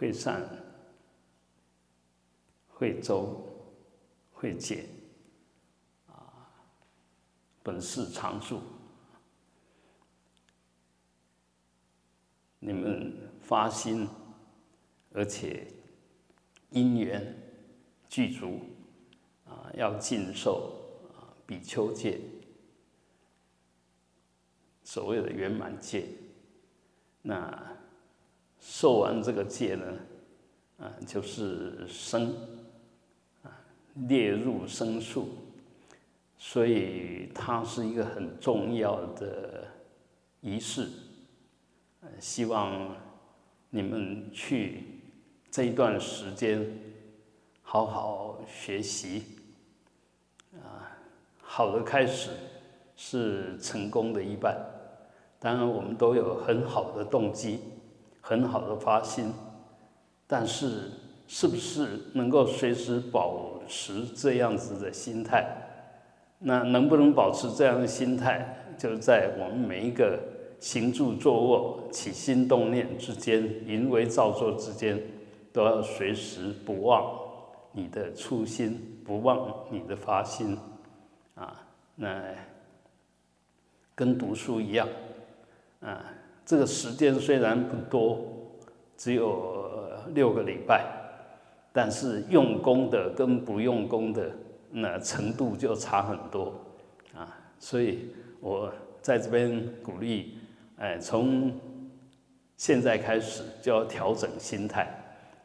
会善、会周、会解，啊，本是常住。你们发心，而且因缘具足，啊，要尽受啊比丘戒，所谓的圆满戒，那。受完这个戒呢，啊，就是生，啊，列入生数，所以它是一个很重要的仪式。希望你们去这一段时间好好学习，啊，好的开始是成功的一半。当然，我们都有很好的动机。很好的发心，但是是不是能够随时保持这样子的心态？那能不能保持这样的心态，就是在我们每一个行住坐卧、起心动念之间、淫为造作之间，都要随时不忘你的初心，不忘你的发心啊！那跟读书一样啊。这个时间虽然不多，只有六个礼拜，但是用功的跟不用功的那程度就差很多啊！所以我在这边鼓励，哎，从现在开始就要调整心态。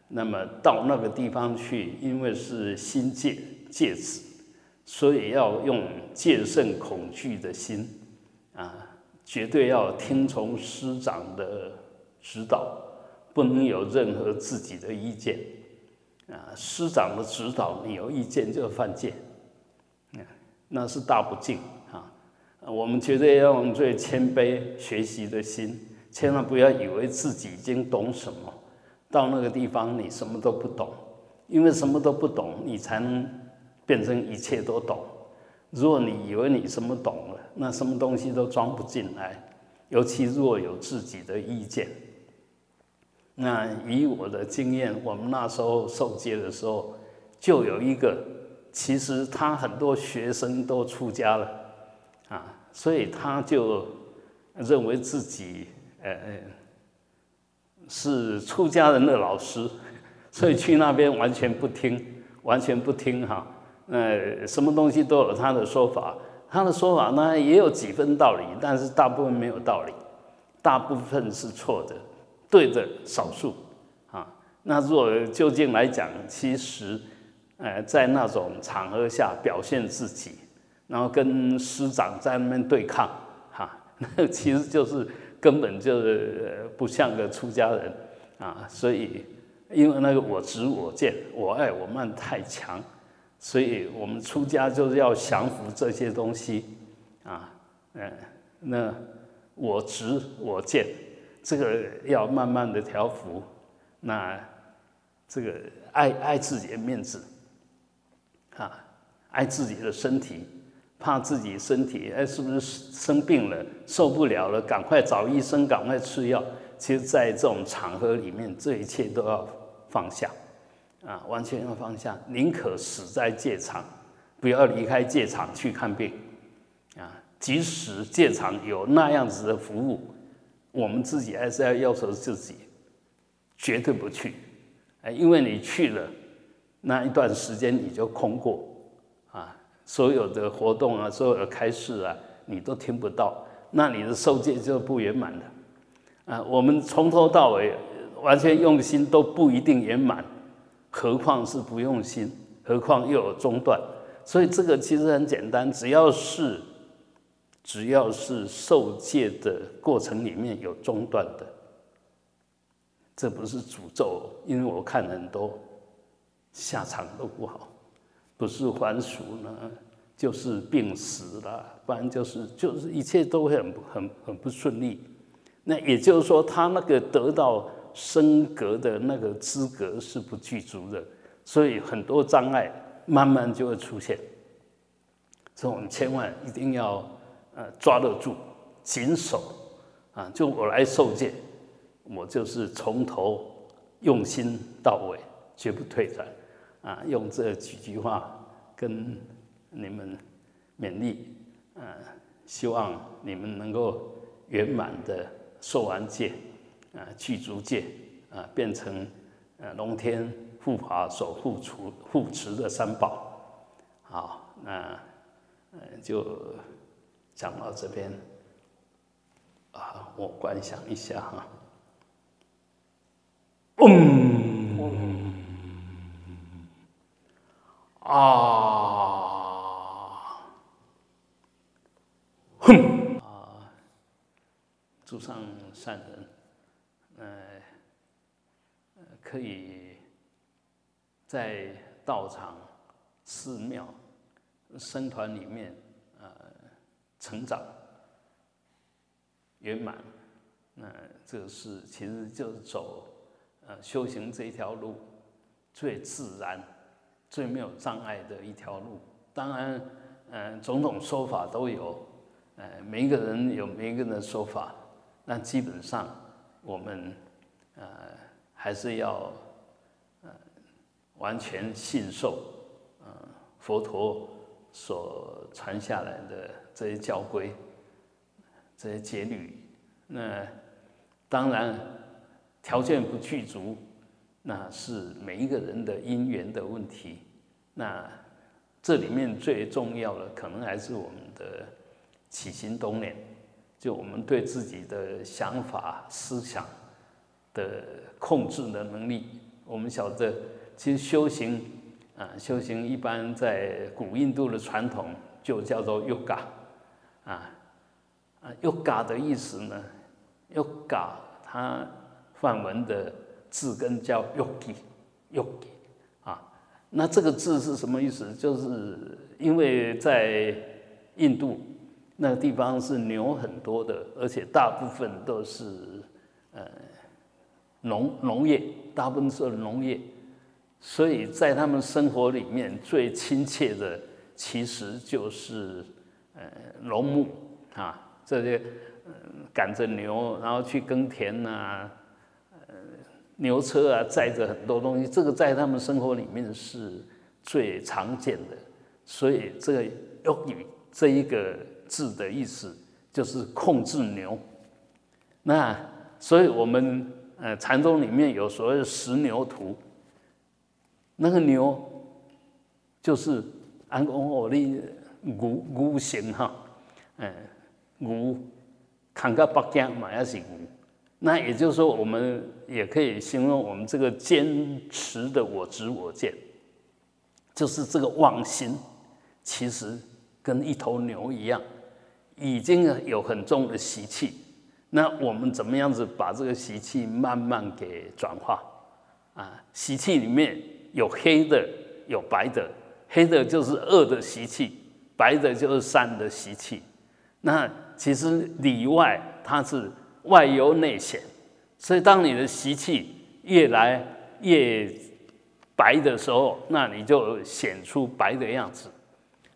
那么到那个地方去，因为是心戒戒子，所以要用戒慎恐惧的心啊。绝对要听从师长的指导，不能有任何自己的意见。啊，师长的指导，你有意见就犯戒，那是大不敬啊！我们绝对要用最谦卑学习的心，千万不要以为自己已经懂什么，到那个地方你什么都不懂，因为什么都不懂，你才能变成一切都懂。如果你以为你什么懂了，那什么东西都装不进来，尤其若有自己的意见。那以我的经验，我们那时候受戒的时候，就有一个，其实他很多学生都出家了，啊，所以他就认为自己呃是出家人的老师，所以去那边完全不听，完全不听哈，呃，什么东西都有他的说法。他的说法呢也有几分道理，但是大部分没有道理，大部分是错的，对的少数啊。那若究竟来讲，其实，呃，在那种场合下表现自己，然后跟师长在那边对抗，哈，那其实就是根本就是不像个出家人啊。所以，因为那个我执我见我爱我慢太强。所以我们出家就是要降服这些东西，啊，嗯，那我执我见，这个要慢慢的调服，那这个爱爱自己的面子，啊，爱自己的身体，怕自己身体哎是不是生病了受不了了，赶快找医生，赶快吃药。其实，在这种场合里面，这一切都要放下。啊，完全要放下，宁可死在戒场，不要离开戒场去看病。啊，即使戒场有那样子的服务，我们自己还是要要求自己，绝对不去。哎，因为你去了，那一段时间你就空过，啊，所有的活动啊，所有的开示啊，你都听不到，那你的受戒就不圆满的。啊，我们从头到尾完全用心都不一定圆满。何况是不用心，何况又有中断，所以这个其实很简单，只要是只要是受戒的过程里面有中断的，这不是诅咒，因为我看很多下场都不好，不是还俗呢，就是病死了，不然就是就是一切都很很很不顺利。那也就是说，他那个得到。升格的那个资格是不具足的，所以很多障碍慢慢就会出现。所以我们千万一定要呃抓得住，紧守啊！就我来受戒，我就是从头用心到位，绝不退转。啊，用这几句话跟你们勉励，啊，希望你们能够圆满的受完戒，啊，去逐界，啊，变成呃龙天护法守护持护持的三宝。好，那呃就讲到这边，啊，我观想一下哈，嗯。啊，哼啊！祖上善人，呃，可以在道场、寺庙、僧团里面，呃，成长圆满。那这是其实就是走呃修行这一条路最自然。最没有障碍的一条路，当然，嗯，种种说法都有，呃，每一个人有每一个人的说法，那基本上我们，呃，还是要，呃，完全信受，呃，佛陀所传下来的这些教规，这些戒律，那当然条件不具足。那是每一个人的因缘的问题，那这里面最重要的可能还是我们的起心动念，就我们对自己的想法、思想的控制的能力。我们晓得，其实修行啊，修行一般在古印度的传统就叫做 yoga，啊啊，yoga 的意思呢，yoga 它梵文的。字根叫 yogi，yogi 啊，那这个字是什么意思？就是因为在印度那个地方是牛很多的，而且大部分都是呃农农业，大部分是农业，所以在他们生活里面最亲切的其实就是呃农牧啊，这些赶着牛然后去耕田呐。呃牛车啊，载着很多东西，这个在他们生活里面是最常见的。所以这个“用语”这一个字的意思就是控制牛。那所以我们呃禅宗里面有所谓的十牛图，那个牛就是安公我的牛牛形哈，嗯，牛扛个北疆嘛也是牛。那也就是说，我们也可以形容我们这个坚持的我执我见，就是这个妄心，其实跟一头牛一样，已经有很重的习气。那我们怎么样子把这个习气慢慢给转化？啊，习气里面有黑的，有白的，黑的就是恶的习气，白的就是善的习气。那其实里外它是。外忧内显，所以当你的习气越来越白的时候，那你就显出白的样子，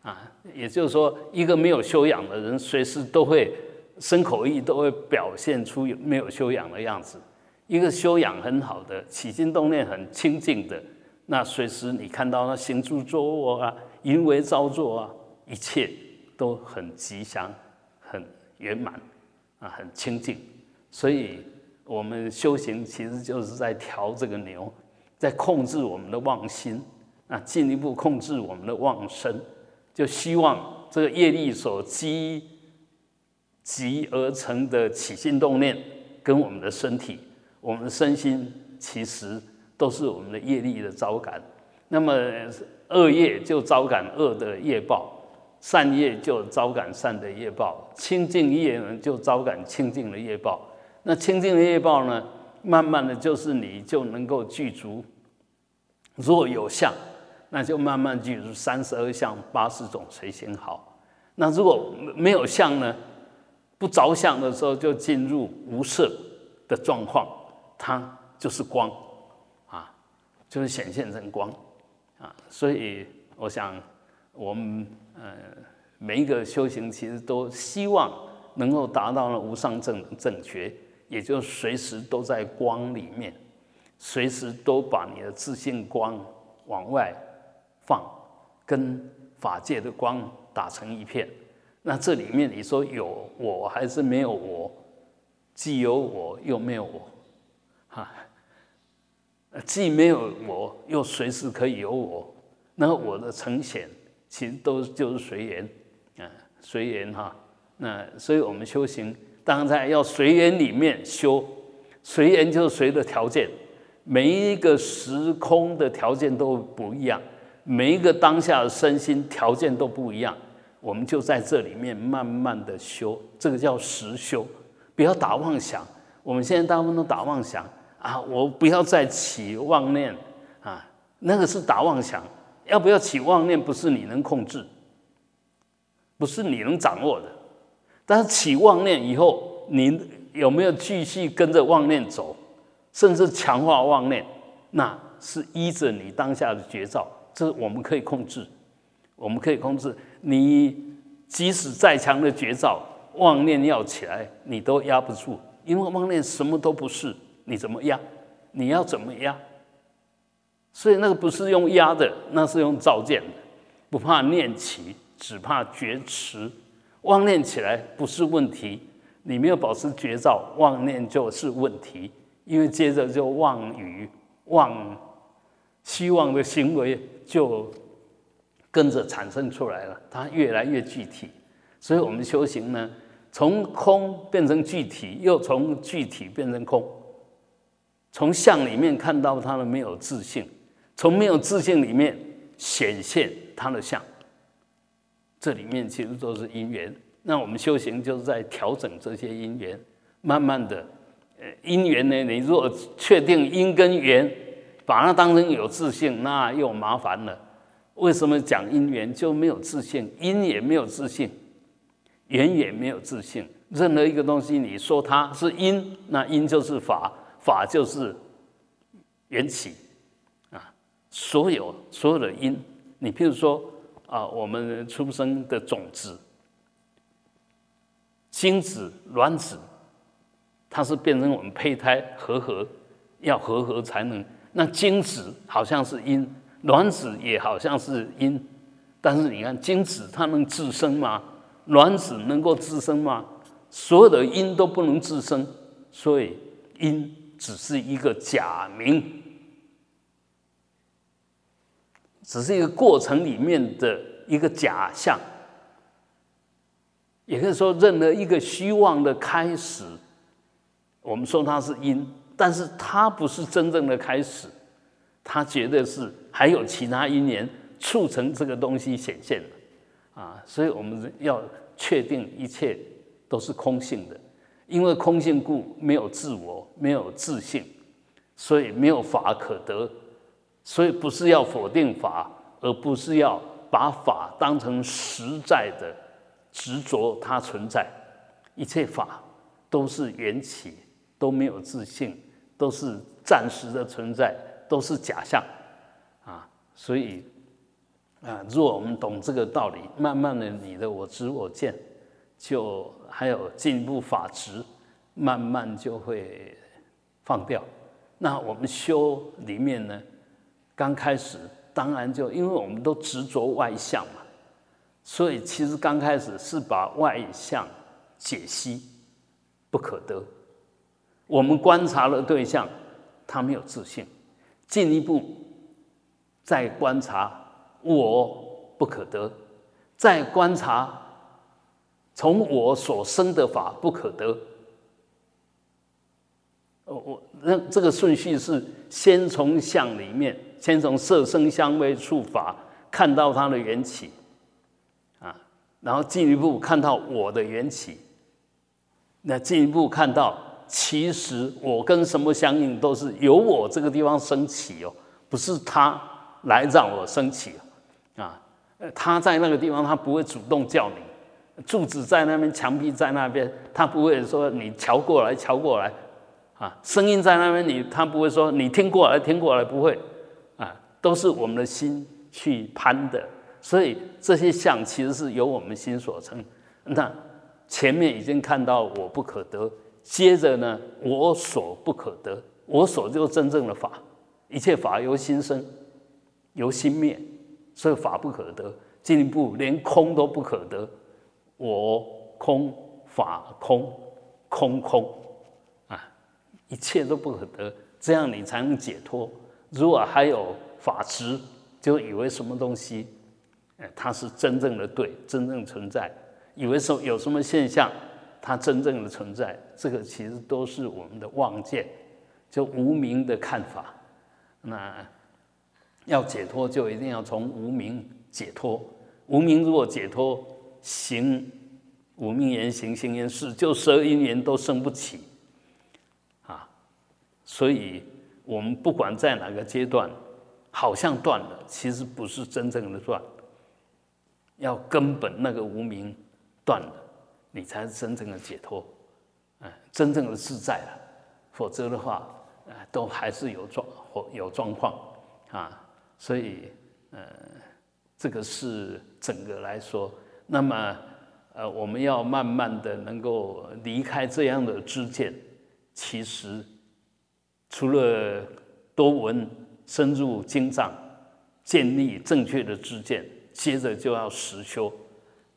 啊，也就是说，一个没有修养的人，随时都会生口意，都会表现出没有修养的样子；一个修养很好的，起心动念很清净的，那随时你看到他行住坐卧啊，淫为造作啊，一切都很吉祥、很圆满啊，很清净。所以，我们修行其实就是在调这个牛，在控制我们的妄心，啊，进一步控制我们的妄身，就希望这个业力所积集而成的起心动念，跟我们的身体、我们的身心，其实都是我们的业力的招感。那么恶业就招感恶的业报，善业就招感善的业报，清净业呢就招感清净的业报。那清净的业报呢？慢慢的就是你就能够具足。若有相，那就慢慢进入三十二相八十种随心好。那如果没有相呢？不着相的时候，就进入无色的状况，它就是光啊，就是显现成光啊。所以我想，我们呃每一个修行，其实都希望能够达到了无上正正觉。也就随时都在光里面，随时都把你的自信光往外放，跟法界的光打成一片。那这里面你说有我还是没有我？既有我又没有我，哈，既没有我又随时可以有我。那我的呈现其实都就是随缘，啊，随缘哈。那所以我们修行。当然要随缘里面修，随缘就是随的条件，每一个时空的条件都不一样，每一个当下的身心条件都不一样，我们就在这里面慢慢的修，这个叫实修，不要打妄想。我们现在大部分都打妄想啊，我不要再起妄念啊，那个是打妄想。要不要起妄念，不是你能控制，不是你能掌握的。但是起妄念以后，你有没有继续跟着妄念走，甚至强化妄念？那是依着你当下的觉照，这我们可以控制，我们可以控制。你即使再强的绝照，妄念要起来，你都压不住，因为妄念什么都不是，你怎么压？你要怎么压？所以那个不是用压的，那是用照见的，不怕念起，只怕觉迟。妄念起来不是问题，你没有保持绝照，妄念就是问题。因为接着就妄语、妄希望的行为就跟着产生出来了，它越来越具体。所以我们修行呢，从空变成具体，又从具体变成空，从相里面看到它的没有自信，从没有自信里面显现它的相。这里面其实都是因缘，那我们修行就是在调整这些因缘，慢慢的，呃，因缘呢，你如果确定因跟缘，把它当成有自信，那又麻烦了。为什么讲因缘就没有自信？因也没有自信，缘也没有自信。任何一个东西，你说它是因，那因就是法，法就是缘起啊。所有所有的因，你譬如说。啊，我们出生的种子、精子、卵子，它是变成我们胚胎合合，要合合才能。那精子好像是因，卵子也好像是因，但是你看，精子它能自生吗？卵子能够自生吗？所有的因都不能自生，所以因只是一个假名。只是一个过程里面的一个假象，也可以说，任何一个虚妄的开始，我们说它是因，但是它不是真正的开始，它绝对是还有其他因缘促成这个东西显现的啊！所以我们要确定一切都是空性的，因为空性故没有自我，没有自信，所以没有法可得。所以不是要否定法，而不是要把法当成实在的执着它存在。一切法都是缘起，都没有自信，都是暂时的存在，都是假象啊。所以啊，如果我们懂这个道理，慢慢的你的我知我见，就还有进一步法执，慢慢就会放掉。那我们修里面呢？刚开始当然就因为我们都执着外相嘛，所以其实刚开始是把外相解析不可得。我们观察了对象，他没有自信，进一步再观察我不可得，再观察从我所生的法不可得。我我那这个顺序是先从相里面。先从色声香味触法看到它的缘起，啊，然后进一步看到我的缘起，那进一步看到其实我跟什么相应都是由我这个地方升起哦，不是他来让我升起，啊，他在那个地方他不会主动叫你，柱子在那边，墙壁在那边，他不会说你瞧过来瞧过来，啊，声音在那边你他不会说你听过来听过来不会。啊都是我们的心去攀的，所以这些相其实是由我们心所成。那前面已经看到我不可得，接着呢，我所不可得，我所就真正的法，一切法由心生，由心灭，所以法不可得。进一步连空都不可得，我空法空空空啊，一切都不可得，这样你才能解脱。如果还有法执，就以为什么东西，哎，它是真正的对，真正存在，以为说有什么现象，它真正的存在，这个其实都是我们的妄见，就无名的看法。那要解脱，就一定要从无名解脱。无名如果解脱，行无名言行，行言事，就十二因缘都生不起啊。所以，我们不管在哪个阶段，好像断了，其实不是真正的断。要根本那个无名断了，你才是真正的解脱，嗯，真正的自在了。否则的话，呃，都还是有状或有状况啊。所以，呃。这个是整个来说，那么，呃，我们要慢慢的能够离开这样的知见，其实除了多闻、深入经藏、建立正确的知见，接着就要实修，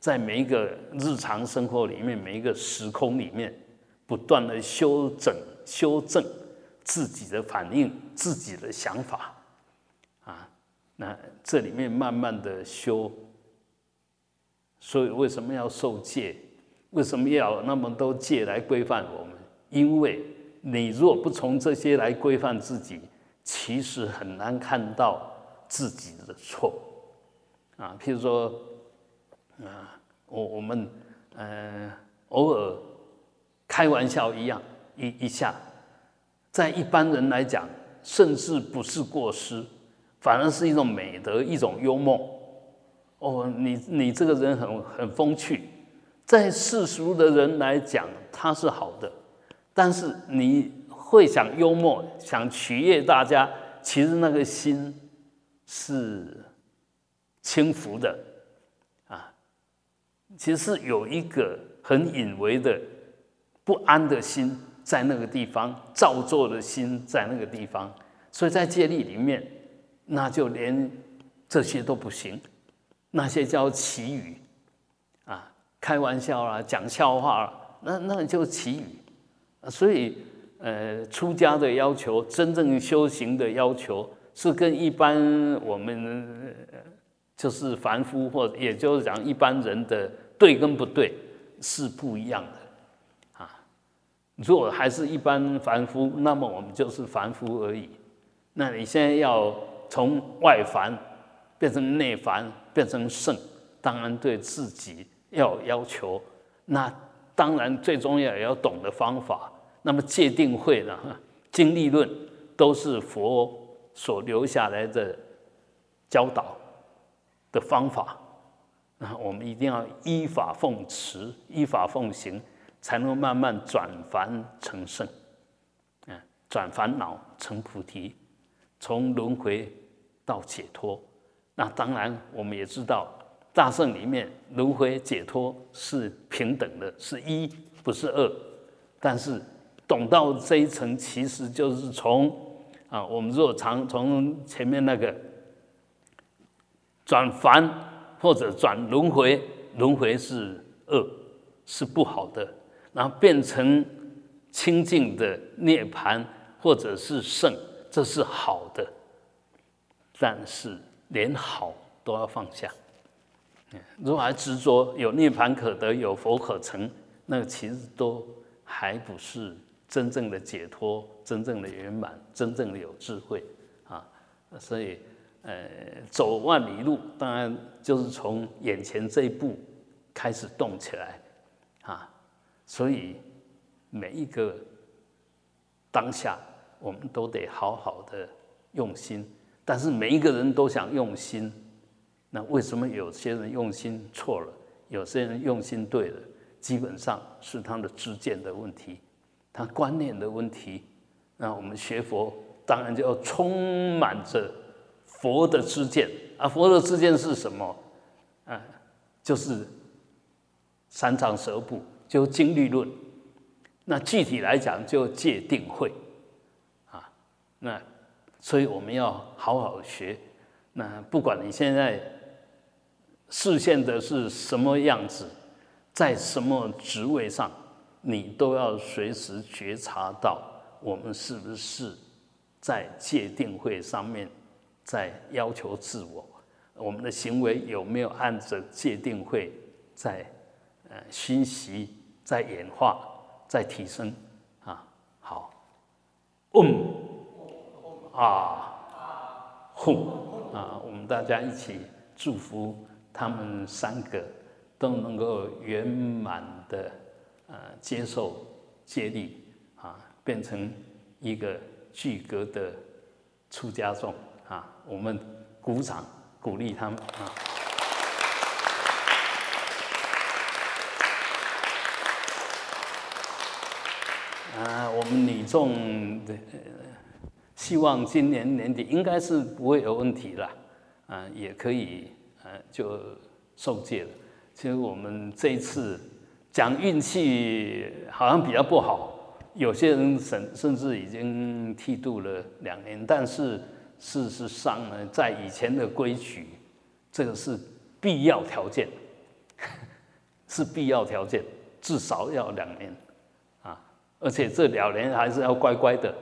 在每一个日常生活里面，每一个时空里面，不断的修整、修正自己的反应、自己的想法。啊那这里面慢慢的修，所以为什么要受戒？为什么要那么多戒来规范我们？因为你若不从这些来规范自己，其实很难看到自己的错。啊，譬如说，啊，我我们呃偶尔开玩笑一样一一下，在一般人来讲，甚至不是过失。反而是一种美德，一种幽默。哦，你你这个人很很风趣，在世俗的人来讲，他是好的。但是你会想幽默，想取悦大家，其实那个心是轻浮的。其实是有一个很隐微的不安的心在那个地方，造作的心在那个地方。所以在戒律里面。那就连这些都不行，那些叫奇语啊，开玩笑啦，讲笑话啦，那那就奇语。所以，呃，出家的要求，真正修行的要求，是跟一般我们就是凡夫，或也就是讲一般人的对跟不对是不一样的啊。如果还是一般凡夫，那么我们就是凡夫而已。那你现在要。从外凡变成内凡，变成圣，当然对自己要有要求。那当然最重要也要懂得方法。那么戒定慧呢？经历论都是佛所留下来的教导的方法。那我们一定要依法奉持，依法奉行，才能慢慢转凡成圣。嗯，转烦恼成菩提，从轮回。到解脱，那当然我们也知道，大圣里面轮回解脱是平等的，是一不是二。但是懂到这一层，其实就是从啊，我们若常从前面那个转凡或者转轮回，轮回是恶，是不好的，然后变成清净的涅槃或者是圣，这是好的。但是连好都要放下，如果还执着有涅槃可得，有佛可成，那其实都还不是真正的解脱，真正的圆满，真正的有智慧啊！所以，呃，走万里路，当然就是从眼前这一步开始动起来啊！所以每一个当下，我们都得好好的用心。但是每一个人都想用心，那为什么有些人用心错了，有些人用心对了？基本上是他的知见的问题，他观念的问题。那我们学佛当然就要充满着佛的知见啊！佛的知见是什么？啊，就是三藏十部，就经律论。那具体来讲，就戒定慧啊。那所以我们要好好学。那不管你现在视线的是什么样子，在什么职位上，你都要随时觉察到我们是不是在界定会上面在要求自我，我们的行为有没有按着界定会在呃熏习、在演化、在提升啊？好，嗯，啊，哼。啊，我们大家一起祝福他们三个都能够圆满的呃接受接力啊，变成一个具格的出家众。我们鼓掌鼓励他们啊。啊，我们女众的。希望今年年底应该是不会有问题了，啊，也可以，呃，就受戒了。其实我们这一次讲运气好像比较不好，有些人甚甚至已经剃度了两年，但是事实上呢，在以前的规矩，这个是必要条件，是必要条件，至少要两年，啊，而且这两年还是要乖乖的。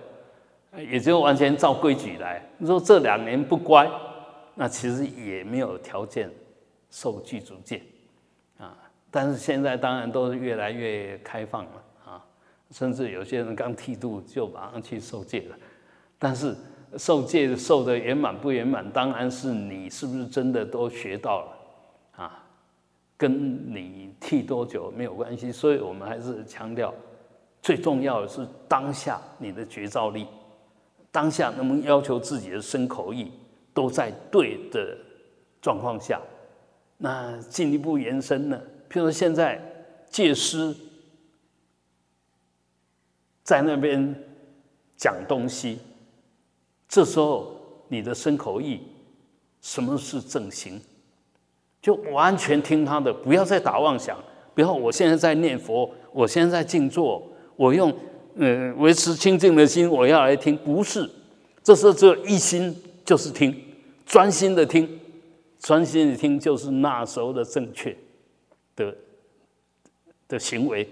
也就完全照规矩来。你说这两年不乖，那其实也没有条件受具足戒啊。但是现在当然都是越来越开放了啊，甚至有些人刚剃度就马上去受戒了。但是受戒受的圆满不圆满，当然是你是不是真的都学到了啊，跟你剃多久没有关系。所以我们还是强调，最重要的是当下你的觉照力。当下能不能要求自己的身口意都在对的状况下？那进一步延伸呢？譬如说现在戒师在那边讲东西，这时候你的身口意什么是正行？就完全听他的，不要再打妄想。比如我现在在念佛，我现在在静坐，我用。嗯，维持清净的心，我要来听，不是，这时候只有一心，就是听，专心的听，专心的听，就是那时候的正确的的行为。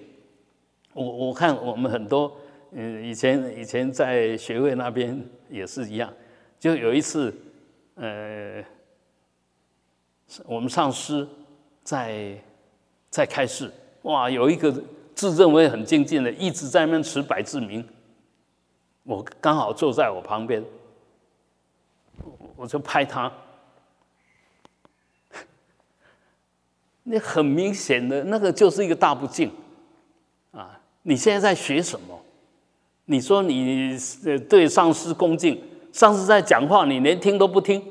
我我看我们很多，嗯，以前以前在学会那边也是一样，就有一次，呃，我们上师在在开示，哇，有一个。自认为很精进的，一直在那边持百字明。我刚好坐在我旁边，我就拍他。那很明显的那个就是一个大不敬啊！你现在在学什么？你说你对上司恭敬，上司在讲话，你连听都不听，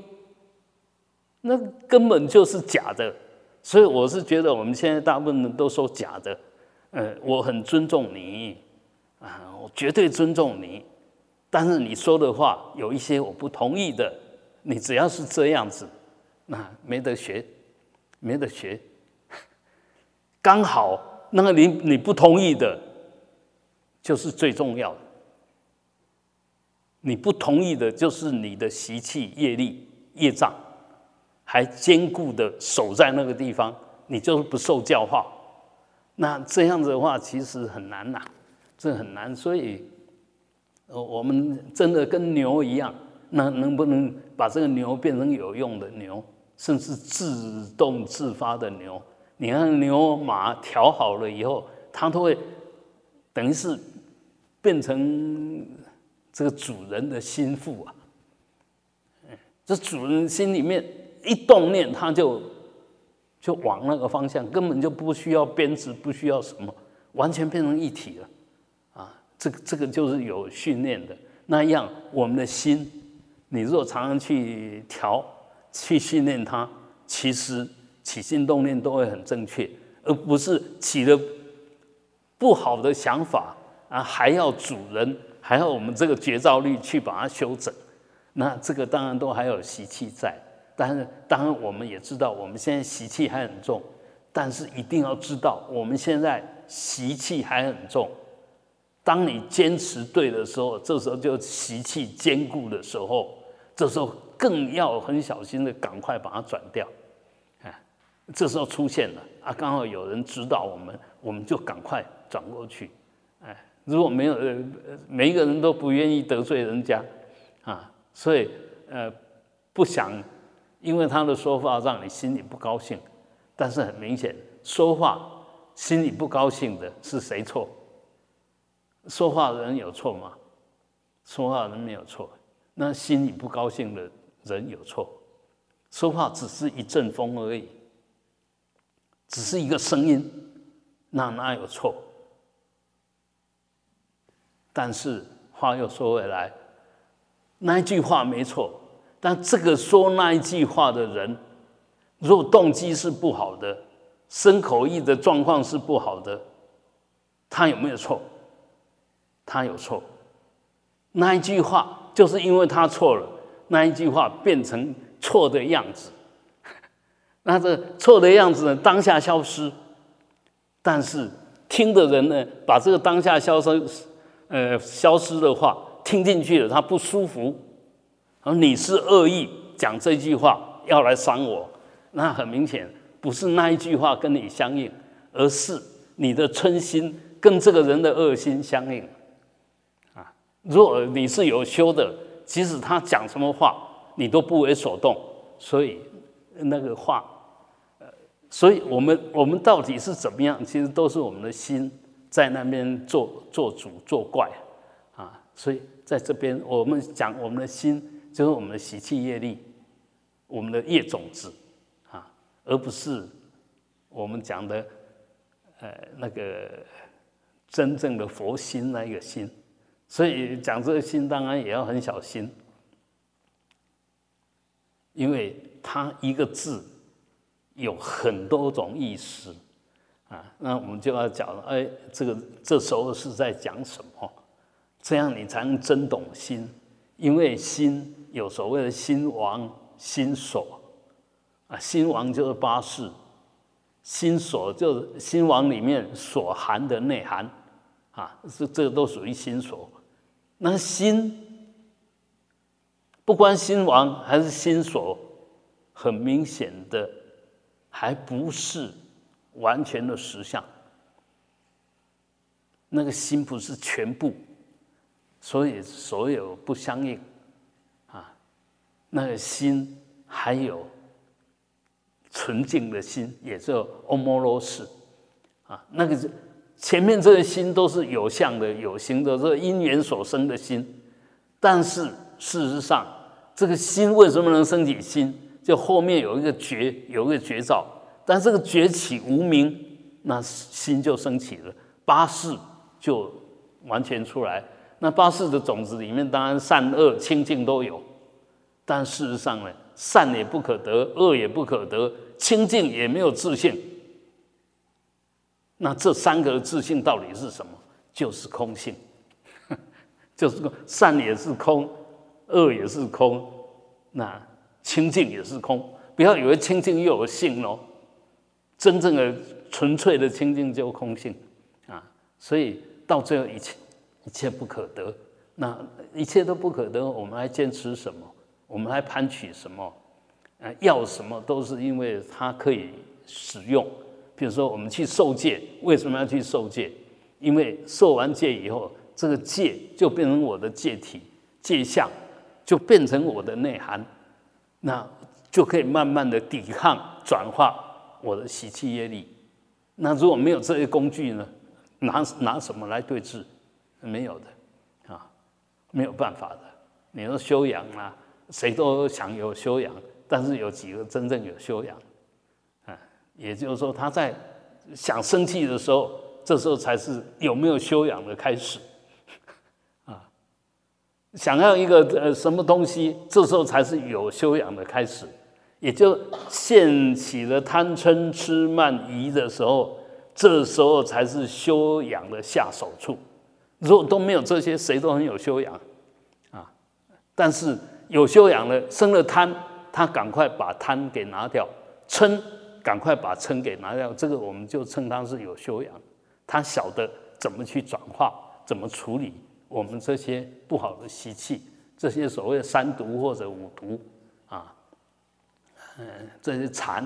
那根本就是假的。所以我是觉得，我们现在大部分人都说假的。呃，我很尊重你，啊，我绝对尊重你，但是你说的话有一些我不同意的，你只要是这样子，那没得学，没得学。刚好那个你你不同意的，就是最重要的。你不同意的就是你的习气、业力、业障，还坚固的守在那个地方，你就是不受教化。那这样子的话，其实很难呐，这很难。所以，呃，我们真的跟牛一样，那能不能把这个牛变成有用的牛，甚至自动自发的牛？你看牛马调好了以后，它都会等于是变成这个主人的心腹啊。这主人心里面一动念，他就。就往那个方向，根本就不需要编织，不需要什么，完全变成一体了，啊，这个这个就是有训练的那样。我们的心，你若常常去调、去训练它，其实起心动念都会很正确，而不是起了不好的想法啊，还要主人，还要我们这个觉照力去把它修整，那这个当然都还有习气在。但是，当然，我们也知道，我们现在习气还很重。但是，一定要知道，我们现在习气还很重，当你坚持对的时候，这时候就习气坚固的时候，这时候更要很小心的赶快把它转掉。哎，这时候出现了啊，刚好有人指导我们，我们就赶快转过去。哎，如果没有呃，每一个人都不愿意得罪人家啊，所以呃，不想因为他的说话让你心里不高兴，但是很明显，说话心里不高兴的是谁错？说话的人有错吗？说话人没有错，那心里不高兴的人有错。说话只是一阵风而已，只是一个声音，那哪有错？但是话又说回来，那一句话没错，但这个说那一句话的人，如果动机是不好的，生口意的状况是不好的，他有没有错？他有错，那一句话就是因为他错了，那一句话变成错的样子，那这错的样子呢，当下消失，但是听的人呢，把这个当下消失，呃，消失的话听进去了，他不舒服，而你是恶意讲这句话要来伤我，那很明显不是那一句话跟你相应，而是你的嗔心跟这个人的恶心相应。啊若你是有修的，即使他讲什么话，你都不为所动。所以那个话，呃，所以我们我们到底是怎么样？其实都是我们的心在那边做做主作怪啊。所以在这边，我们讲我们的心就是我们的习气业力，我们的业种子啊，而不是我们讲的呃那个真正的佛心那个心。所以讲这个心，当然也要很小心，因为它一个字有很多种意思啊。那我们就要讲了，哎，这个这时候是在讲什么？这样你才能真懂心。因为心有所谓的心王、心所啊，心王就是八事，心所就是心王里面所含的内涵啊，这这个都属于心所。那心，不管心王还是心所，很明显的，还不是完全的实相。那个心不是全部，所以所有不相应啊。那个心还有纯净的心，也叫欧摩罗斯啊，那个。前面这个心都是有相的、有形的，这个因缘所生的心。但是事实上，这个心为什么能升起心？就后面有一个觉，有一个觉照。但这个崛起无名，那心就升起了，八事就完全出来。那八事的种子里面，当然善恶清净都有。但事实上呢，善也不可得，恶也不可得，清净也没有自信。那这三个自信到底是什么？就是空性，就是善也是空，恶也是空，那清净也是空。不要以为清净又有性哦，真正的纯粹的清净就空性啊。所以到最后一切一切不可得，那一切都不可得，我们还坚持什么？我们还攀取什么？呃，要什么都是因为它可以使用。比如说，我们去受戒，为什么要去受戒？因为受完戒以后，这个戒就变成我的戒体、戒相，就变成我的内涵，那就可以慢慢的抵抗、转化我的喜气业力。那如果没有这些工具呢？拿拿什么来对治？没有的啊，没有办法的。你说修养啊，谁都想有修养，但是有几个真正有修养？啊也就是说，他在想生气的时候，这时候才是有没有修养的开始啊。想要一个呃什么东西，这时候才是有修养的开始。也就现起了贪嗔痴慢疑的时候，这时候才是修养的下手处。如果都没有这些，谁都很有修养啊。但是有修养的生了贪，他赶快把贪给拿掉，嗔。赶快把嗔给拿掉，这个我们就称他是有修养，他晓得怎么去转化，怎么处理我们这些不好的习气，这些所谓三毒或者五毒啊，嗯，这些禅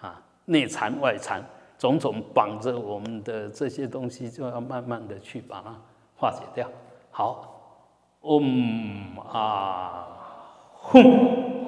啊，内禅外禅，种种绑着我们的这些东西，就要慢慢的去把它化解掉。好，嗡啊，吽。